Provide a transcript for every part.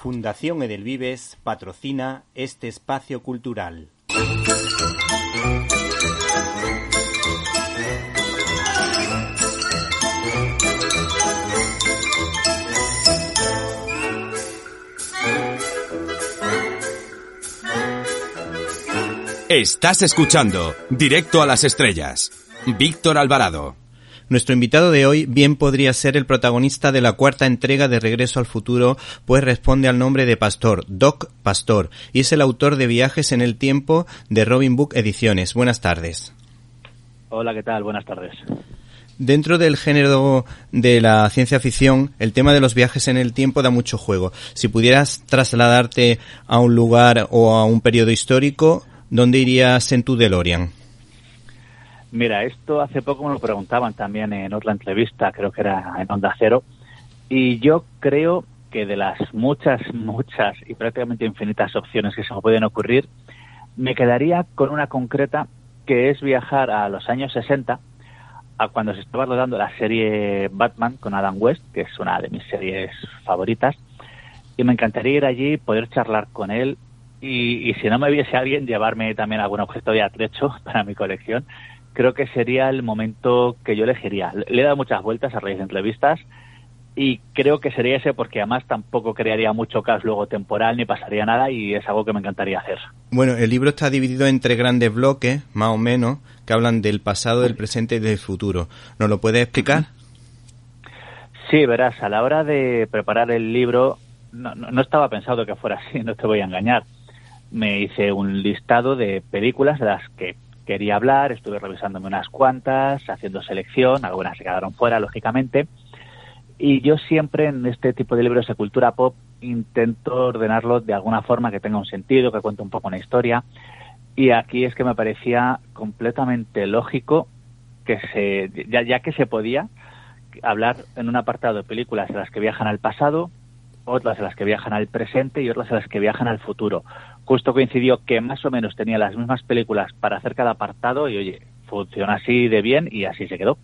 Fundación Edelvives patrocina este espacio cultural. Estás escuchando Directo a las Estrellas. Víctor Alvarado. Nuestro invitado de hoy bien podría ser el protagonista de la cuarta entrega de Regreso al Futuro, pues responde al nombre de Pastor, Doc Pastor, y es el autor de Viajes en el Tiempo de Robin Book Ediciones. Buenas tardes. Hola, ¿qué tal? Buenas tardes. Dentro del género de la ciencia ficción, el tema de los viajes en el tiempo da mucho juego. Si pudieras trasladarte a un lugar o a un periodo histórico, ¿dónde irías en tu DeLorean? Mira, esto hace poco me lo preguntaban también en otra entrevista, creo que era en Onda Cero, y yo creo que de las muchas, muchas y prácticamente infinitas opciones que se me pueden ocurrir, me quedaría con una concreta que es viajar a los años 60, a cuando se estaba rodando la serie Batman con Adam West, que es una de mis series favoritas, y me encantaría ir allí, poder charlar con él y, y si no me viese alguien, llevarme también algún objeto de atrecho para mi colección creo que sería el momento que yo elegiría. Le he dado muchas vueltas a raíz de entrevistas y creo que sería ese porque además tampoco crearía mucho caos luego temporal ni pasaría nada y es algo que me encantaría hacer. Bueno, el libro está dividido entre grandes bloques, más o menos, que hablan del pasado, del presente y del futuro. ¿Nos lo puedes explicar? Sí, verás, a la hora de preparar el libro no, no estaba pensado que fuera así, no te voy a engañar. Me hice un listado de películas de las que quería hablar, estuve revisándome unas cuantas, haciendo selección, algunas se quedaron fuera, lógicamente. Y yo siempre en este tipo de libros de cultura pop intento ordenarlo de alguna forma que tenga un sentido, que cuente un poco una historia. Y aquí es que me parecía completamente lógico que se, ya, que se podía hablar en un apartado de películas de las que viajan al pasado, otras de las que viajan al presente y otras de las que viajan al futuro justo coincidió que más o menos tenía las mismas películas para hacer cada apartado y oye, funciona así de bien y así se quedó.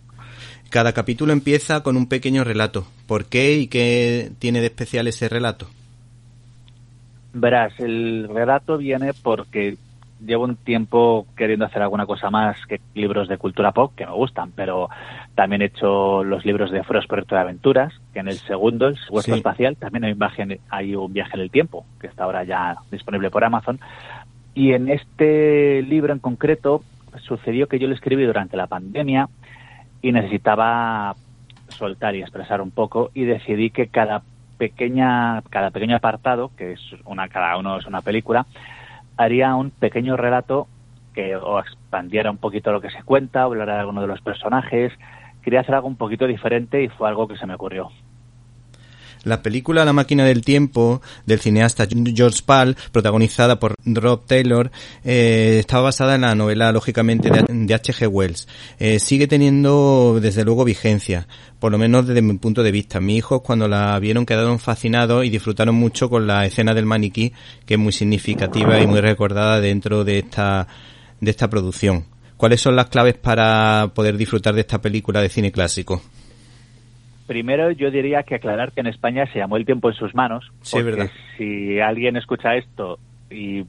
Cada capítulo empieza con un pequeño relato. ¿Por qué y qué tiene de especial ese relato? Verás, el relato viene porque llevo un tiempo queriendo hacer alguna cosa más que libros de cultura pop, que me gustan, pero también he hecho los libros de Frost Proyecto de Aventuras, que en el segundo, el secuestro espacial, también hay un, viaje, hay un viaje en el tiempo, que está ahora ya disponible por Amazon. Y en este libro en concreto sucedió que yo lo escribí durante la pandemia y necesitaba soltar y expresar un poco y decidí que cada pequeña cada pequeño apartado que es una cada uno es una película haría un pequeño relato que o expandiera un poquito lo que se cuenta, hablara de alguno de los personajes. Quería hacer algo un poquito diferente y fue algo que se me ocurrió. La película La máquina del tiempo del cineasta George Pal, protagonizada por Rob Taylor, eh, estaba basada en la novela, lógicamente, de H.G. Wells. Eh, sigue teniendo, desde luego, vigencia, por lo menos desde mi punto de vista. Mis hijos, cuando la vieron, quedaron fascinados y disfrutaron mucho con la escena del maniquí, que es muy significativa y muy recordada dentro de esta, de esta producción. ¿Cuáles son las claves para poder disfrutar de esta película de cine clásico? Primero, yo diría que aclarar que en España se llamó El tiempo en sus manos. Sí, verdad. Si alguien escucha esto y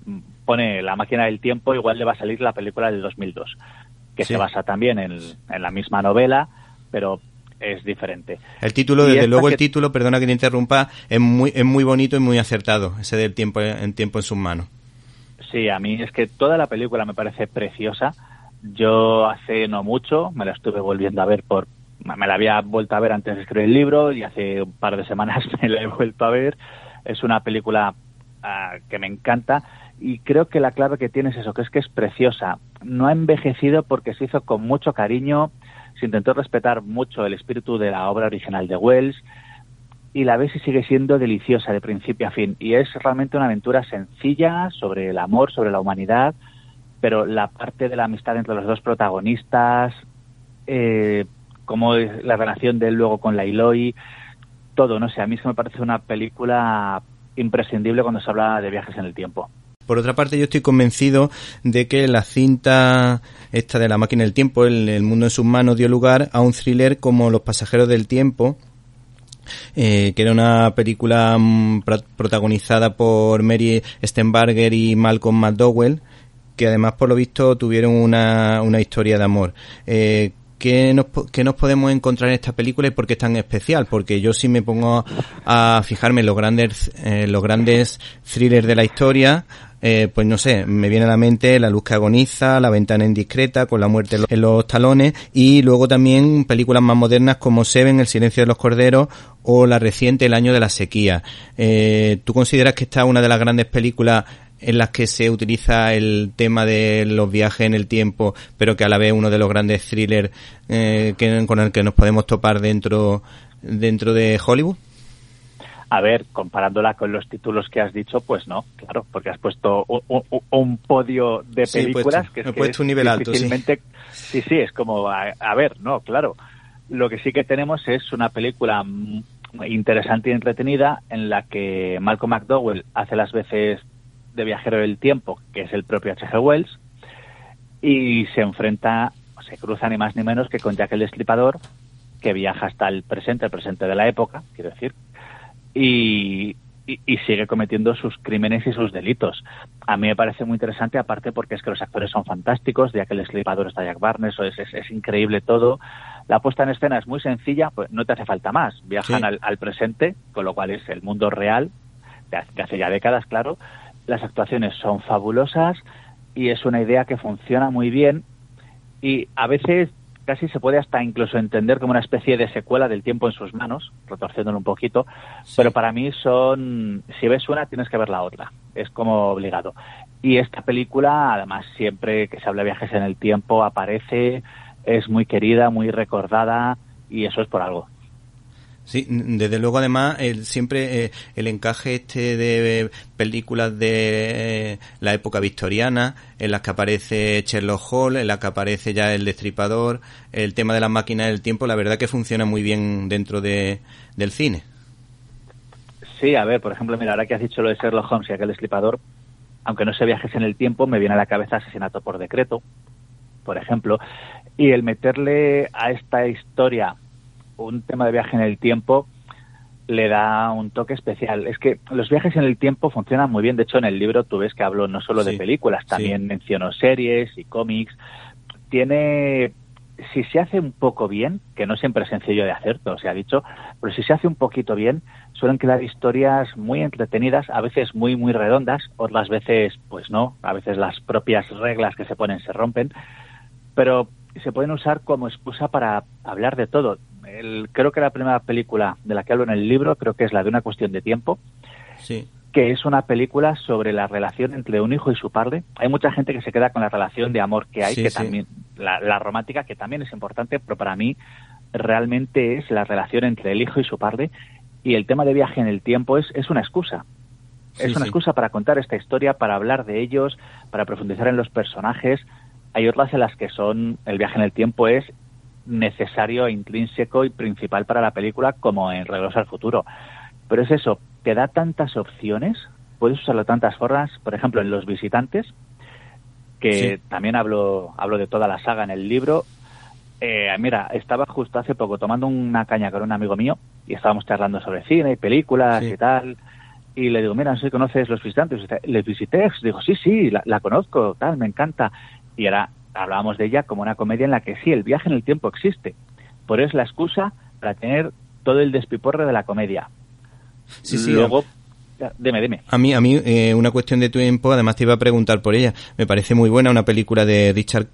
pone La máquina del tiempo, igual le va a salir la película del 2002, que Sí. se basa también en, en la misma novela, pero es diferente. El título, Y desde luego el título, perdona que te interrumpa, es muy, es muy bonito y muy acertado, ese del tiempo en tiempo en sus manos. Sí, a mí es que toda la película me parece preciosa. Yo hace no mucho me la estuve volviendo a ver por me la había vuelto a ver antes de escribir el libro y hace un par de semanas me la he vuelto a ver. Es una película ah, que me encanta y creo que la clave que tiene es eso, que es que es preciosa. No ha envejecido porque se hizo con mucho cariño, se intentó respetar mucho el espíritu de la obra original de Wells y la ves y sigue siendo deliciosa de principio a fin. Y es realmente una aventura sencilla sobre el amor, sobre la humanidad, pero la parte de la amistad entre los dos protagonistas, eh, cómo es la relación de él luego con la Eloy, todo, no sé, a mí se me parece una película imprescindible cuando se habla de viajes en el tiempo. Por otra parte, yo estoy convencido de que la cinta esta de la máquina del tiempo, el, el mundo en sus manos, dio lugar a un thriller como Los pasajeros del tiempo, eh, que era una película mm, protagonizada por Mary Stenbarger y Malcolm McDowell, que además por lo visto tuvieron una, una historia de amor. Eh, ¿qué, nos, ¿Qué nos podemos encontrar en esta película y por qué es tan especial? Porque yo sí me pongo a fijarme en los grandes, los grandes thrillers de la historia, eh, pues no sé, me viene a la mente La luz que agoniza, La ventana indiscreta, con la muerte en los talones y luego también películas más modernas como Seven, El silencio de los corderos o la reciente El año de la sequía. Eh, ¿Tú consideras que esta es una de las grandes películas en las que se utiliza el tema de los viajes en el tiempo, pero que a la vez uno de los grandes thrillers eh, que, con el que nos podemos topar dentro, dentro de Hollywood? A ver, comparándola con los títulos que has dicho, pues no, claro, porque has puesto un, podio de películas que es, he puesto un nivel alto, sí. sí, sí, es como, a, ver, no, claro. Lo que sí que tenemos es una película interesante y entretenida en la que Malcolm McDowell hace las veces de viajero del tiempo, que es el propio H.G. Wells, y se enfrenta, se cruza ni más ni menos que con Jack el Destripador, que viaja hasta el presente, el presente de la época, quiero decir, y, sigue cometiendo sus crímenes y sus delitos. A mí me parece muy interesante, aparte porque es que los actores son fantásticos, que el eslipador está Jack Barnes, es, es, es, increíble todo. La puesta en escena es muy sencilla, pues no te hace falta más. Viajan al, al, presente, con lo cual es el mundo real, de hace ya décadas, claro. Las actuaciones son fabulosas y es una idea que funciona muy bien y a veces casi se puede hasta incluso entender como una especie de secuela del tiempo en sus manos, retorciéndolo un poquito, pero para mí son, si ves una tienes que ver la otra, es como obligado. Y esta película, además, siempre que se habla de viajes en el tiempo, aparece, es muy querida, muy recordada, y eso es por algo. Sí, desde luego además el, siempre eh, el encaje este de películas de eh, la época victoriana en las que aparece Sherlock Holmes, en las que aparece ya el destripador, el tema de las máquinas del tiempo, la verdad que funciona muy bien dentro de, del cine. Sí, a ver, por ejemplo, mira, ahora que has dicho lo de Sherlock Holmes y aquel destripador, aunque no se viajes en el tiempo, me viene a la cabeza asesinato por decreto, por ejemplo, y el meterle a esta historia un tema de viaje en el tiempo le da un toque especial. Es que los viajes en el tiempo funcionan muy bien. De hecho, en el libro tú ves que hablo no solo de películas, también menciono series y cómics. Tiene, si se hace un poco bien, que no siempre es sencillo de hacer, todo se ha dicho, pero si se hace un poquito bien, suelen quedar historias muy entretenidas, a veces muy, muy redondas, otras veces, pues no, a veces las propias reglas que se ponen se rompen, pero se pueden usar como excusa para hablar de todo creo que la primera película de la que hablo en el libro, creo que es la de una cuestión de tiempo. que es una película sobre la relación entre un hijo y su padre. Hay mucha gente que se queda con la relación de amor que hay, que también, la, romántica, que también es importante, pero para mí realmente es la relación entre el hijo y su padre. Y el tema de viaje en el tiempo es, es una excusa. es una excusa para contar esta historia, para hablar de ellos, para profundizar en los personajes. Hay otras en las que son, el viaje en el tiempo es necesario, intrínseco y principal para la película como en Regreso al Futuro. Pero es eso, te da tantas opciones, puedes usarlo de tantas formas, por ejemplo, en Los Visitantes, que también hablo, hablo de toda la saga en el libro. Eh, mira, estaba justo hace poco tomando una caña con un amigo mío y estábamos charlando sobre cine y películas y tal. Y le digo, mira, no sé si conoces Los Visitantes. ¿Les visité? Digo, sí, sí, la, la conozco, tal, me encanta. Y era hablábamos de ella como una comedia en la que sí, el viaje en el tiempo existe, pero es la excusa para tener todo el despiporre de la comedia. Sí, sí. Luego, dime, dime. A mí, a mí eh, una cuestión de tiempo, además te iba a preguntar por ella. Me parece muy buena una película de Richard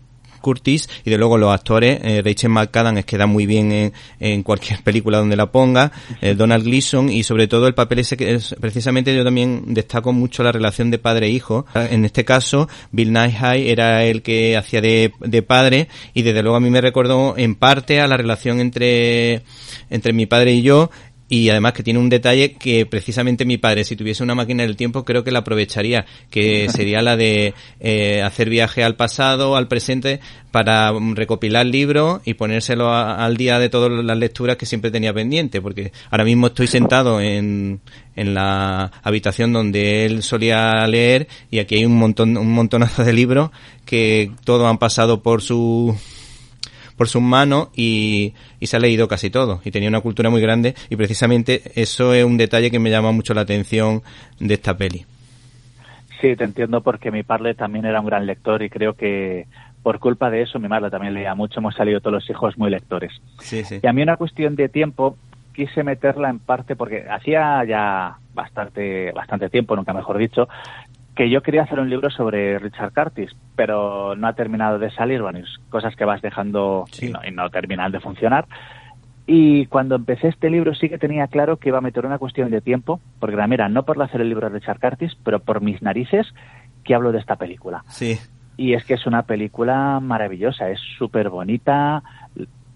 Curtis y de luego los actores, eh, Rachel McAdams queda muy bien en, cualquier película donde la ponga, eh, Donald Gleason y sobre todo el papel ese que es, precisamente yo también destaco mucho la relación de padre-hijo. E en este caso, Bill Nighy era el que hacía de, de padre y desde luego a mí me recordó en parte a la relación entre, entre mi padre y yo y además que tiene un detalle que precisamente mi padre, si tuviese una máquina del tiempo, creo que la aprovecharía, que sería la de eh, hacer viaje al pasado, al presente, para recopilar libros y ponérselo al día de todas las lecturas que siempre tenía pendiente, porque ahora mismo estoy sentado en, en la habitación donde él solía leer y aquí hay un montón, un montonazo de libros que todos han pasado por su por sus manos y, y se ha leído casi todo. Y tenía una cultura muy grande y precisamente eso es un detalle que me llama mucho la atención de esta peli. Sí, te entiendo porque mi padre también era un gran lector y creo que por culpa de eso mi madre también leía mucho. Hemos salido todos los hijos muy lectores. Sí, sí. Y a mí una cuestión de tiempo quise meterla en parte porque hacía ya bastante, bastante tiempo, nunca mejor dicho, que yo quería hacer un libro sobre Richard Curtis, pero no ha terminado de salir, bueno, cosas que vas dejando y, no, y no terminan de funcionar. Y cuando empecé este libro sí que tenía claro que iba a meter una cuestión de tiempo, porque mira, no por hacer el libro de Richard Curtis, pero por mis narices que hablo de esta película. Sí. Y es que es una película maravillosa, es súper bonita,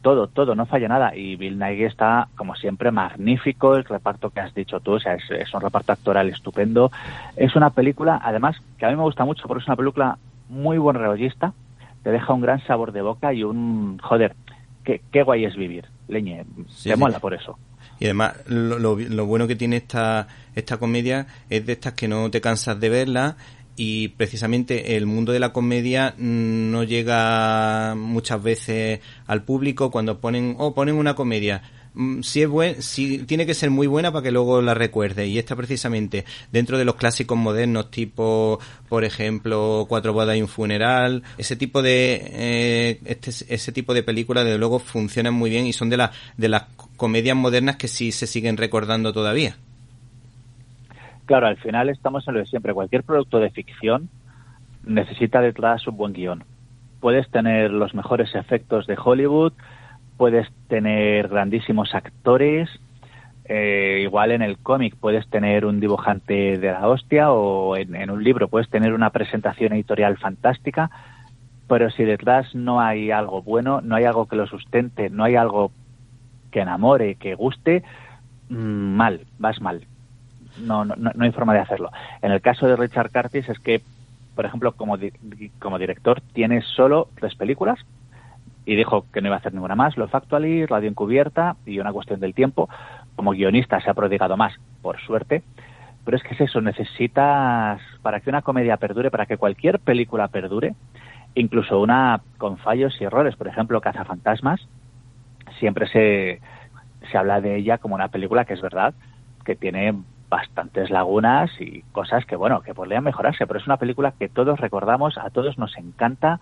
todo, todo, no falla nada. Y Bill Nighy está, como siempre, magnífico. El reparto que has dicho tú, o sea, es, es, un reparto actoral estupendo. Es una película, además, que a mí me gusta mucho porque es una película muy buen reollista. Te deja un gran sabor de boca y un, joder, qué, qué guay es vivir. Leñe, Sí, te sí. mola por eso. Y además, lo, lo- lo bueno que tiene esta, esta comedia es de estas que no te cansas de verla y precisamente el mundo de la comedia mm, no llega muchas veces al público cuando ponen, oh, ponen una comedia. Mm, Si es buen, si tiene que ser muy buena para que luego la recuerde y esta precisamente dentro de los clásicos modernos tipo por ejemplo cuatro bodas y un funeral ese tipo de eh, este, ese tipo de películas desde luego funcionan muy bien y son de las de las comedias modernas que sí se siguen recordando todavía Claro, al final estamos en lo de siempre. Cualquier producto de ficción necesita detrás un buen guion. Puedes tener los mejores efectos de Hollywood, puedes tener grandísimos actores, eh, igual en el cómic puedes tener un dibujante de la hostia o en, en un libro puedes tener una presentación editorial fantástica, pero si detrás no hay algo bueno, no hay algo que lo sustente, no hay algo que enamore, que guste, mm, mal, vas mal no, no, no hay forma de hacerlo. En el caso de Richard Curtis es que, por ejemplo, como, di como director tiene solo tres películas y dijo que no iba a hacer ninguna más, Lo Factually, Radio Encubierta y Una Cuestión del Tiempo. Como guionista se ha prodigado más, por suerte, pero es que es eso, necesitas, para que una comedia perdure, para que cualquier película perdure, incluso una con fallos y errores, por ejemplo, Cazafantasmas, siempre se, se habla de ella como una película que es verdad, que tiene bastantes lagunas y cosas que, bueno, que podrían mejorarse, pero es una película que todos recordamos, a todos nos encanta.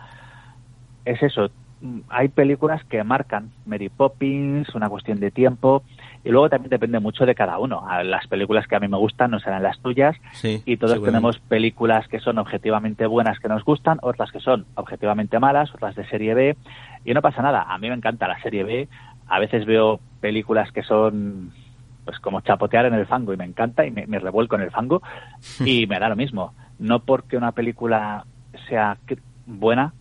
Es eso, mm, hay películas que marcan Mary Poppins, una cuestión de tiempo, y luego también depende mucho de cada uno. Las películas que a mí me gustan no serán las tuyas, sí, y todos tenemos películas que son objetivamente buenas que nos gustan, otras que son objetivamente malas, otras de serie B, y no pasa nada. A mí me encanta la serie B, a veces veo películas que son pues como chapotear en el fango y me encanta y me, me revuelco en el fango y me da lo mismo. No porque una película sea buena,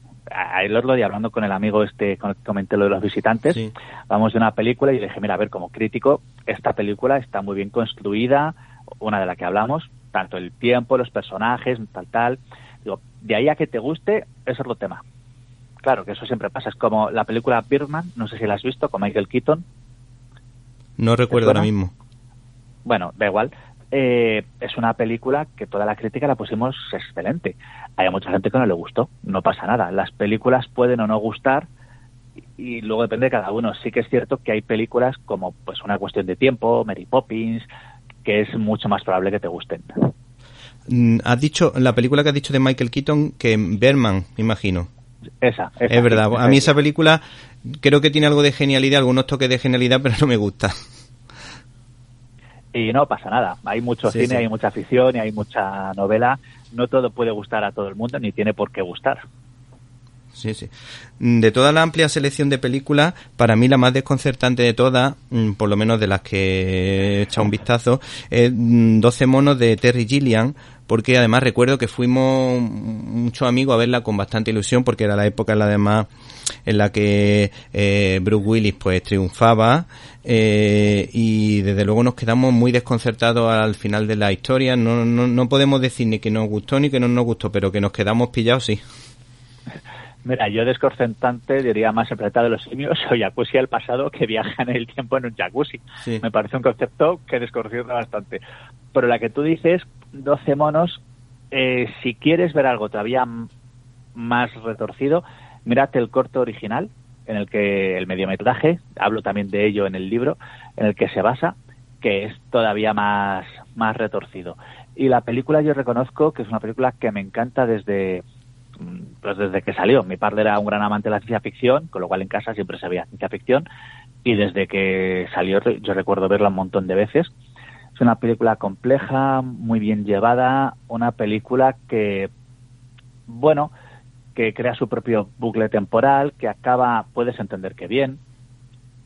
el otro día hablando con el amigo este, con el que comenté lo de los visitantes, Sí. vamos de una película y le dije, mira, a ver, como crítico, esta película está muy bien construida, una de la que hablamos, tanto el tiempo, los personajes, tal, tal. Digo, de ahí a que te guste, es otro tema. Claro, que eso siempre pasa. Es como la película Birdman, no sé si la has visto, con Michael Keaton. No recuerdo ahora mismo Bueno, da igual. Eh, es una película que toda la crítica la pusimos excelente. Hay mucha gente que no le gustó, no pasa nada. Las películas pueden o no gustar y, y luego depende de cada uno. Sí que es cierto que hay películas como pues una cuestión de tiempo, Mary Poppins, que es mucho más probable que te gusten. Mm, has dicho la película que has dicho de Michael Keaton que Berman me imagino Esa, esa es verdad a mí esa película creo que tiene algo de genialidad algunos toques de genialidad pero no me gusta Y no pasa nada. Hay mucho Sí, cine, sí. hay mucha ficción y hay mucha novela. No todo puede gustar a todo el mundo, ni tiene por qué gustar. Sí, sí. Mm, De toda la amplia selección de películas, para mí la más desconcertante de todas, mm, por lo menos de las que he echado un vistazo, es mm, 12 monos de Terry Gilliam, porque además recuerdo que fuimos muchos amigos a verla con bastante ilusión, porque era la época en la además en la que eh, Bruce Willis pues triunfaba eh, y desde luego nos quedamos muy desconcertados al final de la historia. No, no, no podemos decir ni que nos gustó ni que no nos gustó, pero que nos quedamos pillados sí. Mira, yo desconcertante diría más el planeta de los simios o jacuzzi al pasado que viaja en el tiempo en un jacuzzi. Sí. Me parece un concepto que desconcierta bastante. Pero la que tú dices, 12 monos, eh, si quieres ver algo todavía más retorcido, mírate el corto original en el que el mediometraje, hablo también de ello en el libro, en el que se basa, que es todavía más, más retorcido. Y la película yo reconozco que es una película que me encanta desde, pues desde que salió. Mi padre era un gran amante de la ciencia ficción, con lo cual en casa siempre se veía ciencia ficción. Y desde que salió yo recuerdo verla un montón de veces. Una película compleja, muy bien llevada, una película que, bueno, que crea su propio bucle temporal, que acaba, puedes entender que bien.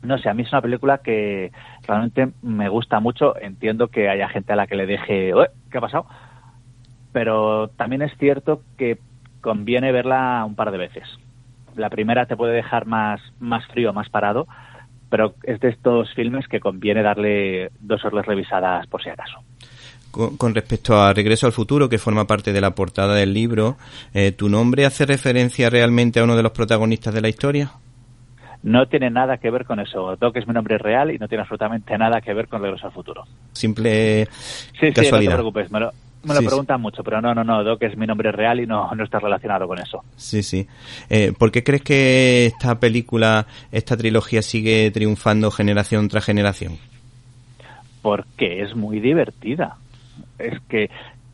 No sé, a mí es una película que realmente me gusta mucho. Entiendo que haya gente a la que le deje, ¿qué ha pasado? Pero también es cierto que conviene verla un par de veces. La primera te puede dejar más, más frío, más parado, pero es de estos filmes que conviene darle dos horas revisadas por si acaso. Con, respecto a Regreso al Futuro, que forma parte de la portada del libro, eh, ¿tu nombre hace referencia realmente a uno de los protagonistas de la historia? No tiene nada que ver con eso. Doc es mi nombre real y no tiene absolutamente nada que ver con Regreso al Futuro. Simple sí, casualidad. Sí, no te preocupes. Me lo, preguntan mucho, pero no, no, no. Doc es mi nombre real y no, no está relacionado con eso. Sí, sí. Eh, ¿Por qué crees que esta película, esta trilogía sigue triunfando generación tras generación? Porque es muy divertida es que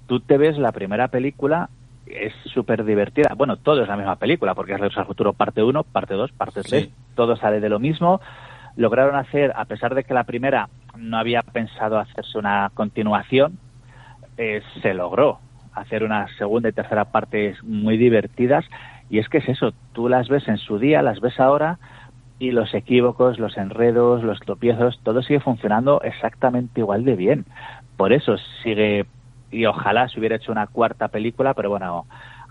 tú te ves la primera película, es súper divertida. Bueno, todo es la misma película, porque es Regreso al Futuro parte 1, parte 2, parte 3, todo sale de lo mismo. Lograron hacer, a pesar de que la primera no había pensado hacerse una continuación, eh, se logró hacer una segunda y tercera partes muy divertidas. Y es que es eso, tú las ves en su día, las ves ahora, y los equívocos, los enredos, los tropiezos, todo sigue funcionando exactamente igual de bien por eso sigue y ojalá se hubiera hecho una cuarta película, pero bueno,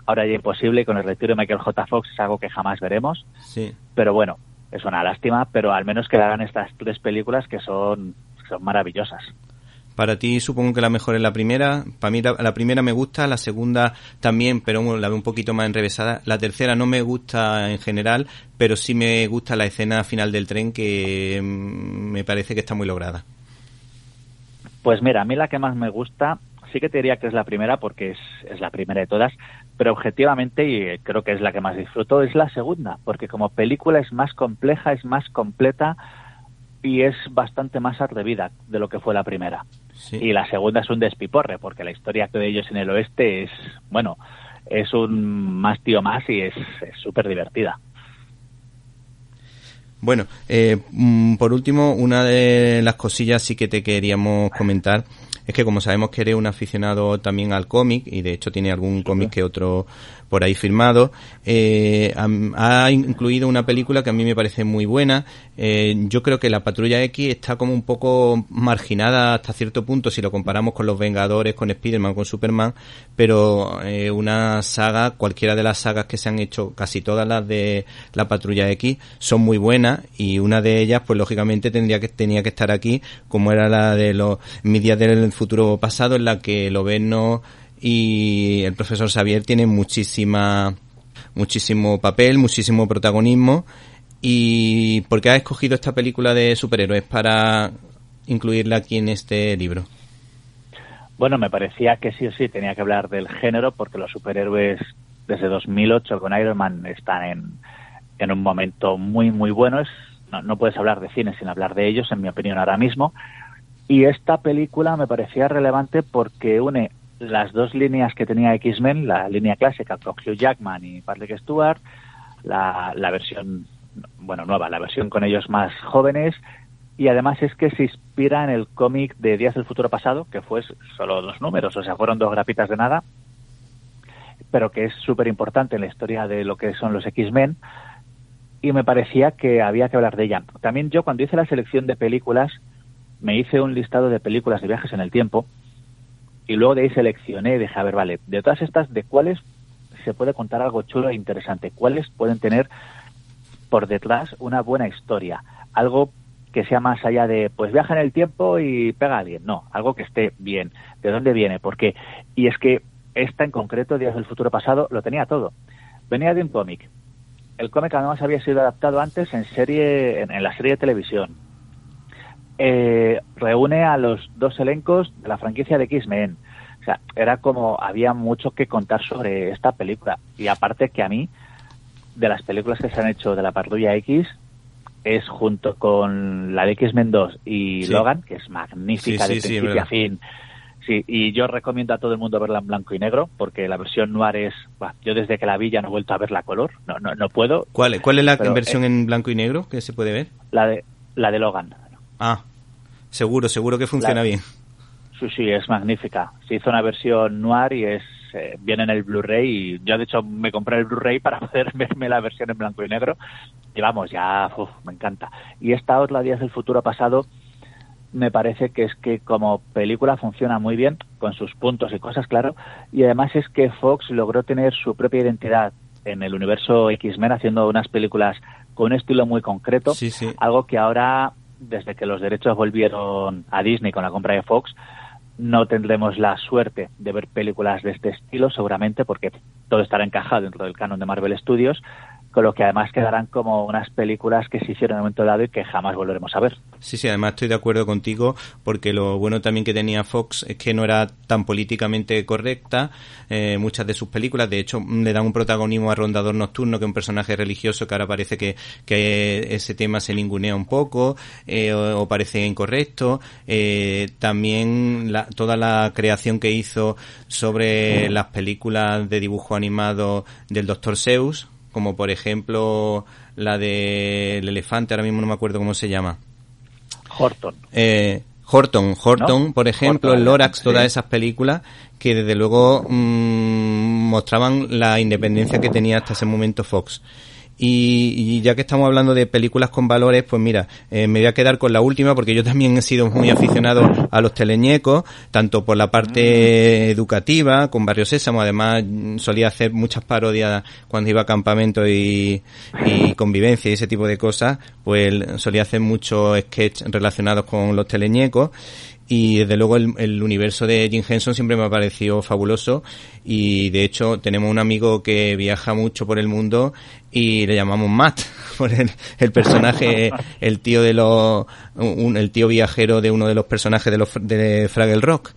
ahora ya imposible con el retiro de Michael J. Fox es algo que jamás veremos. Sí. Pero bueno, es una lástima, pero al menos que hagan estas tres películas que son, son maravillosas. Para ti supongo que la mejor es la primera. Para mí la, primera me gusta, la segunda también, pero la veo un poquito más enrevesada. La tercera no me gusta en general, pero sí me gusta la escena final del tren que mm, me parece que está muy lograda. Pues mira, a mí la que más me gusta, sí que te diría que es la primera porque es, es la primera de todas, pero objetivamente, y creo que es la que más disfruto, es la segunda, porque como película es más compleja, es más completa y es bastante más atrevida de lo que fue la primera. Y la segunda es un despiporre, porque la historia de ellos en el oeste es, bueno, es un más tío más y es súper divertida. Bueno, eh, mm, por último, una de las cosillas sí que te queríamos comentar es que como sabemos que eres un aficionado también al cómic y de hecho tiene algún cómic que otro por ahí firmado, eh, ha, incluido una película que a mí me parece muy buena. Eh, yo creo que la Patrulla X está como un poco marginada hasta cierto punto si lo comparamos con los Vengadores, con Spider-Man, con Superman, pero eh, una saga, cualquiera de las sagas que se han hecho, casi todas las de la Patrulla X, son muy buenas y una de ellas, pues lógicamente tendría que tenía que estar aquí, como era la de los mis días del futuro pasado, en la que lo no y el profesor Xavier tiene muchísima muchísimo papel, muchísimo protagonismo y ¿por qué ha escogido esta película de superhéroes para incluirla aquí en este libro? Bueno, me parecía que sí o sí tenía que hablar del género porque los superhéroes desde 2008 con Iron Man están en, en un momento muy, muy bueno. Es, no puedes hablar de cine sin hablar de ellos, en mi opinión, ahora mismo. Y esta película me parecía relevante porque une las dos líneas que tenía X-Men, la línea clásica con Hugh Jackman y Patrick Stewart, la, la versión, bueno, nueva, la versión con ellos más jóvenes, y además es que se inspira en el cómic de Días del Futuro Pasado, que fue solo dos números, o sea, fueron dos grapitas de nada, pero que es súper importante en la historia de lo que son los X-Men, y me parecía que había que hablar de ella. También yo cuando hice la selección de películas, me hice un listado de películas de viajes en el tiempo, y luego de ahí seleccioné y dije, a ver, vale, de todas estas, ¿de cuáles se puede contar algo chulo e interesante? ¿Cuáles pueden tener por detrás una buena historia? Algo que sea más allá de, pues viaja en el tiempo y pega a alguien. No, algo que esté bien. ¿De dónde viene? ¿Por qué? Y es que esta en concreto, Días del Futuro Pasado, lo tenía todo. Venía de un cómic. El cómic además había sido adaptado antes en serie, en la serie de televisión eh, reúne a los dos elencos de la franquicia de X-Men. O sea, era como había mucho que contar sobre esta película. Y aparte que a mí de las películas que se han hecho de la Patrulla X es junto con la de X-Men 2 y Logan, que es magnífica de principio a fin. Sí, y yo recomiendo a todo el mundo verla en blanco y negro, porque la versión noir es... yo desde que la vi ya no he vuelto a ver la color, no, no, no puedo. ¿Cuál, cuál es la versión en blanco y negro que se puede ver? La de, la de Logan. Ah, seguro, seguro que funciona bien. Sí, sí, es magnífica. Se hizo una versión noir y es eh, viene en el Blu-ray y yo de hecho me compré el Blu-ray para poder verme la versión en blanco y negro y vamos, ya me encanta. Y esta otra Días del Futuro Pasado me parece que es que como película funciona muy bien, con sus puntos y cosas, claro, y además es que Fox logró tener su propia identidad en el universo X-Men haciendo unas películas con un estilo muy concreto, algo que ahora, desde que los derechos volvieron a Disney con la compra de Fox, no tendremos la suerte de ver películas de este estilo, seguramente, porque todo estará encajado dentro del canon de Marvel Studios, con lo que además quedarán como unas películas que se hicieron en un momento dado y que jamás volveremos a ver. Sí, sí, además estoy de acuerdo contigo porque lo bueno también que tenía Fox es que no era tan políticamente correcta eh, muchas de sus películas, de hecho le dan un protagonismo a Rondador Nocturno que es un personaje religioso que ahora parece que, que ese tema se ningunea un poco eh, o, parece incorrecto, eh, también la, toda la creación que hizo sobre las películas de dibujo animado del Dr. Seuss, como por ejemplo la del elefante, ahora mismo no me acuerdo cómo se llama. Horton. Eh, Horton, Horton, por ejemplo, el Lorax, todas esas películas que desde luego mm, mostraban la independencia que tenía hasta ese momento Fox. Y, ya que estamos hablando de películas con valores, pues mira, eh, me voy a quedar con la última porque yo también he sido muy aficionado a los teleñecos, tanto por la parte educativa, con Barrio Sésamo, además mm, solía hacer muchas parodias cuando iba a campamento y, y convivencia y ese tipo de cosas, pues solía hacer muchos sketches relacionados con los teleñecos y desde luego el, universo de Jim Henson siempre me ha parecido fabuloso y de hecho tenemos un amigo que viaja mucho por el mundo y le llamamos Matt por el, el personaje el tío de los el tío viajero de uno de los personajes de los de Fraggle Rock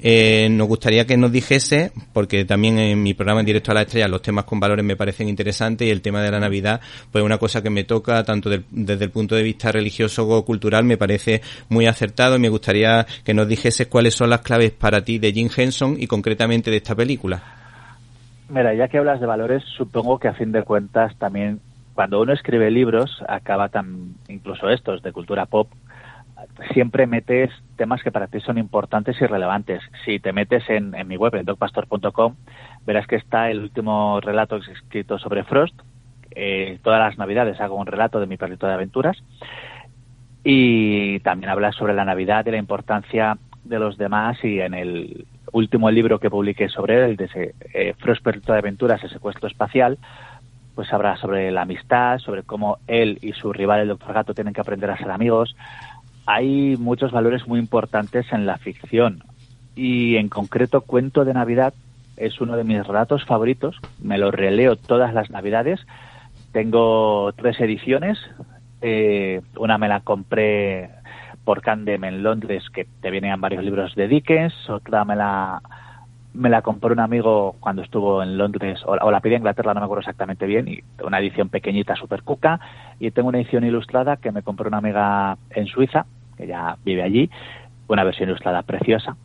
eh, nos gustaría que nos dijese, porque también en mi programa en directo a la estrella los temas con valores me parecen interesantes y el tema de la Navidad, pues una cosa que me toca tanto desde el punto de vista religioso o cultural me parece muy acertado y me gustaría que nos dijese cuáles son las claves para ti de Jim Henson y concretamente de esta película. Mira, ya que hablas de valores, supongo que a fin de cuentas también cuando uno escribe libros acaba tan incluso estos de cultura pop siempre metes temas que para ti son importantes y relevantes. Si te metes en, mi web, en docpastor.com, verás que está el último relato escrito sobre Frost. Eh, todas las navidades hago un relato de mi perrito de aventuras. Y también habla sobre la Navidad y la importancia de los demás. Y en el último libro que publiqué sobre él, el de eh, Frost Perrito de Aventuras, el secuestro espacial, pues habla sobre la amistad, sobre cómo él y su rival, el Doctor Gato, tienen que aprender a ser amigos, hay muchos valores muy importantes en la ficción. Y en concreto Cuento de Navidad es uno de mis relatos favoritos, me lo releo todas las Navidades, tengo tres ediciones, eh, una me la compré por Candem en Londres, que te venían varios libros de Dickens, otra me la me la compró un amigo cuando estuvo en Londres, o, la pedí en Inglaterra, no me acuerdo exactamente bien, y una edición pequeñita, super cuca, y tengo una edición ilustrada que me compró una amiga en Suiza, que ya vive allí, una versión ilustrada preciosa.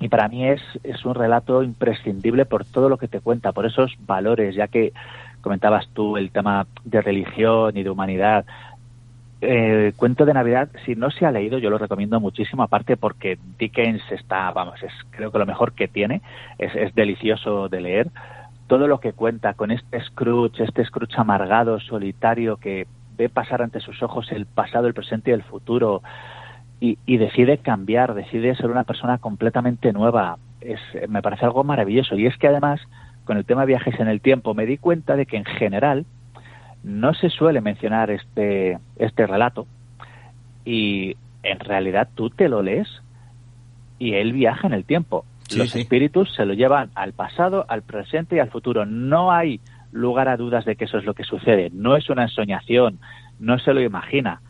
Y para mí es, es un relato imprescindible por todo lo que te cuenta, por esos valores, ya que comentabas tú el tema de religión y de humanidad. Eh, cuento de Navidad, si no se ha leído, yo lo recomiendo muchísimo, aparte porque Dickens está, vamos, es creo que lo mejor que tiene, es, es delicioso de leer. Todo lo que cuenta con este Scrooge, este Scrooge amargado, solitario, que ve pasar ante sus ojos el pasado, el presente y el futuro, y, decide cambiar, decide ser una persona completamente nueva. Es, me parece algo maravilloso. Y es que además, con el tema viajes en el tiempo, me di cuenta de que en general no se suele mencionar este, este relato y en realidad tú te lo lees y él viaja en el tiempo. Los espíritus se lo llevan al pasado, al presente y al futuro. No hay lugar a dudas de que eso es lo que sucede. No es una ensoñación, no se lo imagina.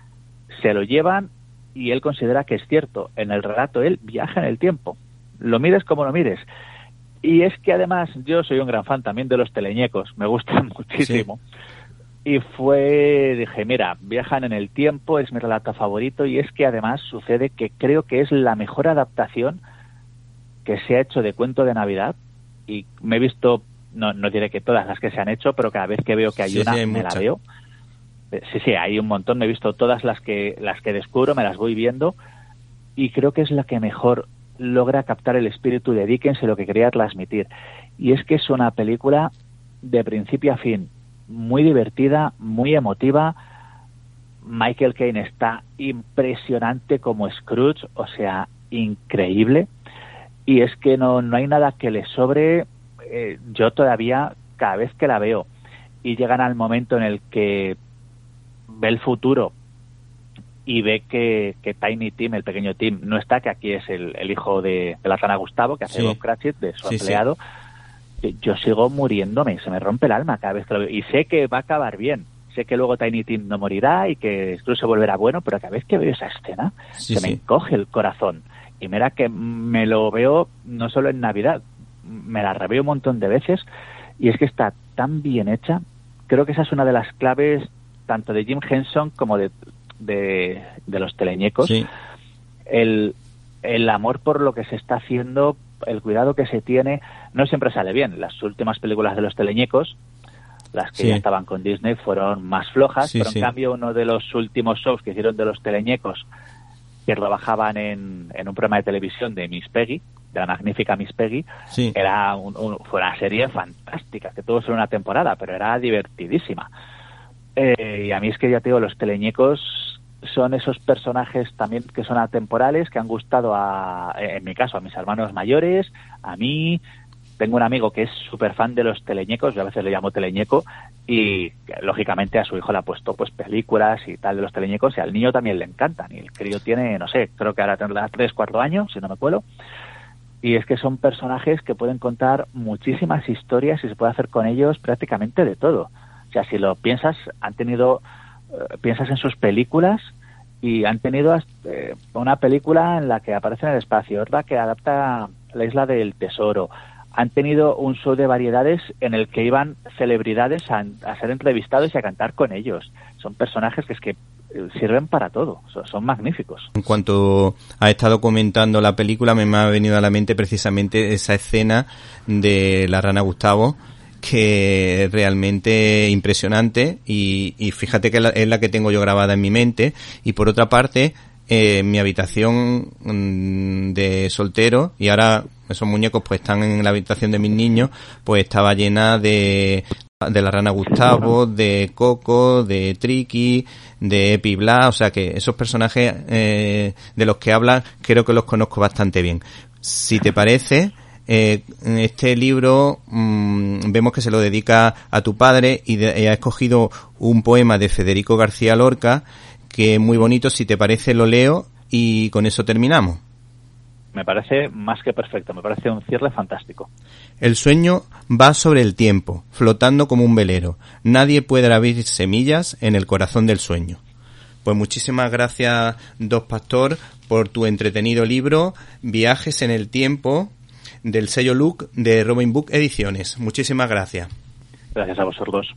Se lo llevan y él considera que es cierto. En el relato él viaja en el tiempo. Lo mires como lo mires. Y es que además yo soy un gran fan también de los teleñecos, me gustan muchísimo. Y fue, dije, mira, viajan en el tiempo, es mi relato favorito y es que además sucede que creo que es la mejor adaptación que se ha hecho de cuento de Navidad y me he visto, no, no diré que todas las que se han hecho, pero cada vez que veo que hay una, me la veo. Sí, sí, hay un montón, me he visto todas las que, las que descubro, me las voy viendo y creo que es la que mejor logra captar el espíritu de Dickens y lo que quería transmitir. Y es que es una película de principio a fin, muy divertida, muy emotiva. Michael Caine está impresionante como Scrooge, o sea, increíble. Y es que no, no hay nada que le sobre. Eh, yo todavía, cada vez que la veo y llegan al momento en el que ve el futuro y ve que, que, Tiny Tim, el pequeño Tim, no está, que aquí es el, el hijo de, de, la rana Gustavo, que hace Bob Cratchit, de su empleado, yo sigo muriéndome, se me rompe el alma cada vez que lo veo. Y sé que va a acabar bien, sé que luego Tiny Tim no morirá y que incluso volverá bueno, pero cada vez que veo esa escena, se me encoge el corazón. Y mira que me lo veo no solo en Navidad, me la reveo un montón de veces, y es que está tan bien hecha, creo que esa es una de las claves tanto de Jim Henson como de de, los teleñecos, el, el amor por lo que se está haciendo, el cuidado que se tiene, no siempre sale bien. Las últimas películas de los teleñecos, las que ya estaban con Disney, fueron más flojas, pero en cambio uno de los últimos shows que hicieron de los teleñecos, que trabajaban en, en un programa de televisión de Miss Peggy, de la magnífica Miss Peggy, era fue una serie fantástica, que tuvo solo una temporada, pero era divertidísima. Eh, y a mí es que ya te digo, los teleñecos son esos personajes también que son atemporales, que han gustado a, en mi caso, a mis hermanos mayores, a mí. Tengo un amigo que es súper fan de los teleñecos, yo a veces le llamo teleñeco, y lógicamente a su hijo le ha puesto pues películas y tal de los teleñecos, y al niño también le encantan. Y el crío tiene, no sé, creo que ahora tendrá 3, 4 años, si no me cuelo. Y es que son personajes que pueden contar muchísimas historias y se puede hacer con ellos prácticamente de todo. O sea, si lo piensas, han tenido eh, piensas en sus películas y han tenido eh, una película en la que aparece en el espacio, otra que adapta la isla del tesoro. Han tenido un show de variedades en el que iban celebridades a, ser entrevistados y a cantar con ellos. Son personajes que es que eh, sirven para todo, son, magníficos. En cuanto ha estado comentando la película, me ha venido a la mente precisamente esa escena de la rana Gustavo, que realmente impresionante y, fíjate que es la que tengo yo grabada en mi mente y por otra parte eh, mi habitación mm, de soltero y ahora esos muñecos pues están en la habitación de mis niños pues estaba llena de de la rana Gustavo, de Coco, de Triki, de Epi Bla, o sea que esos personajes eh, de los que habla creo que los conozco bastante bien. Si te parece, eh, este libro mm, vemos que se lo dedica a tu padre y, ha escogido un poema de Federico García Lorca que es muy bonito. Si te parece, lo leo y con eso terminamos. Me parece más que perfecto, me parece un cierre fantástico. El sueño va sobre el tiempo, flotando como un velero. Nadie puede abrir semillas en el corazón del sueño. Pues muchísimas gracias, Dos Pastor, por tu entretenido libro, Viajes en el Tiempo, del sello Look de Robin Book Ediciones. Muchísimas gracias. Gracias a vosotros.